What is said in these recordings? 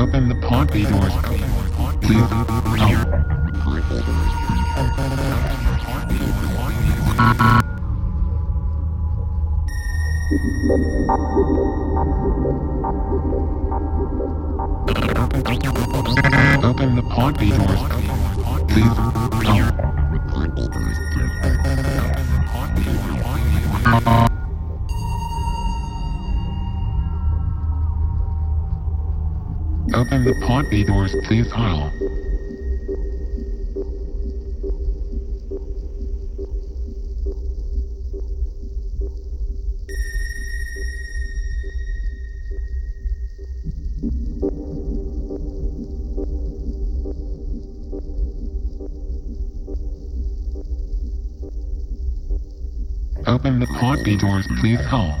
Open the pod doors. Please. Open the pod doors. Please. Help. Open the pod bay doors, please. Help. Open the pod bay doors, please. Help.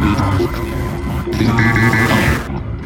Thank you.